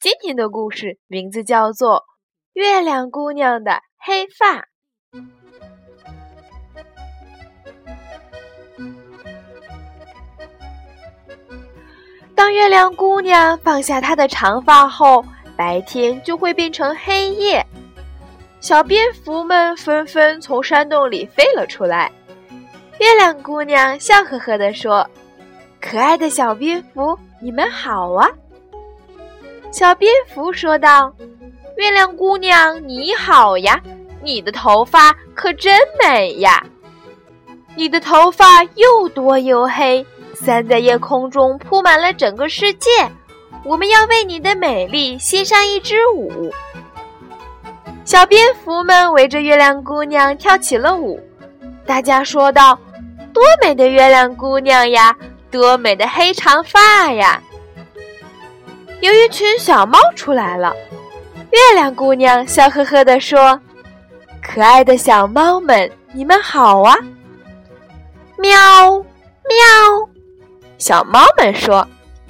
今天的故事名字叫做《月亮姑娘的黑发》。当月亮姑娘放下她的长发后，白天就会变成黑夜。小蝙蝠们纷纷从山洞里飞了出来。月亮姑娘笑呵呵地说：“可爱的小蝙蝠，你们好啊！”小蝙蝠说道：“月亮姑娘，你好呀！你的头发可真美呀！你的头发又多又黑，散在夜空中，铺满了整个世界。我们要为你的美丽献上一支舞。”小蝙蝠们围着月亮姑娘跳起了舞。大家说道：“多美的月亮姑娘呀！多美的黑长发呀！”有一群小猫出来了，月亮姑娘笑呵呵地说：“可爱的小猫们，你们好啊！”喵喵，小猫们说：“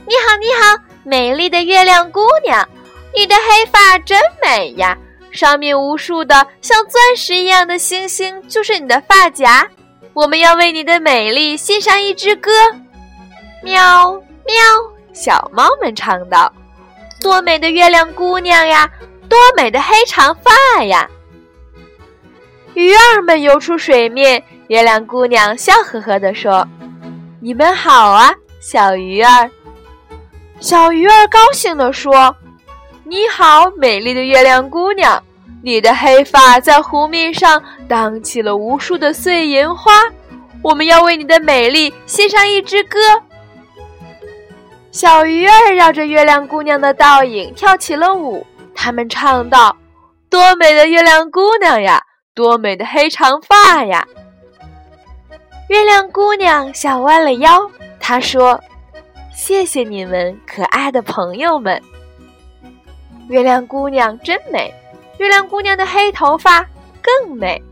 你好，你好，美丽的月亮姑娘，你的黑发真美呀！上面无数的像钻石一样的星星就是你的发夹，我们要为你的美丽献上一支歌。”喵喵，小猫们唱道。多美的月亮姑娘呀，多美的黑长发呀！鱼儿们游出水面，月亮姑娘笑呵呵地说：“你们好啊，小鱼儿。”小鱼儿高兴地说：“你好，美丽的月亮姑娘，你的黑发在湖面上荡起了无数的碎银花，我们要为你的美丽献上一支歌。”小鱼儿绕着月亮姑娘的倒影跳起了舞，他们唱道：“多美的月亮姑娘呀，多美的黑长发呀！”月亮姑娘笑弯了腰，她说：“谢谢你们，可爱的朋友们。”月亮姑娘真美，月亮姑娘的黑头发更美。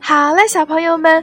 好了，小朋友们。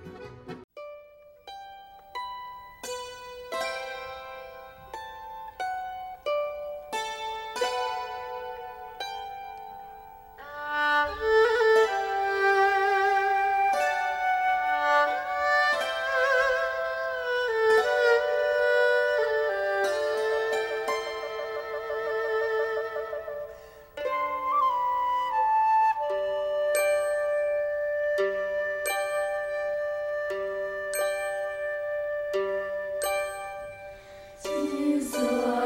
is love.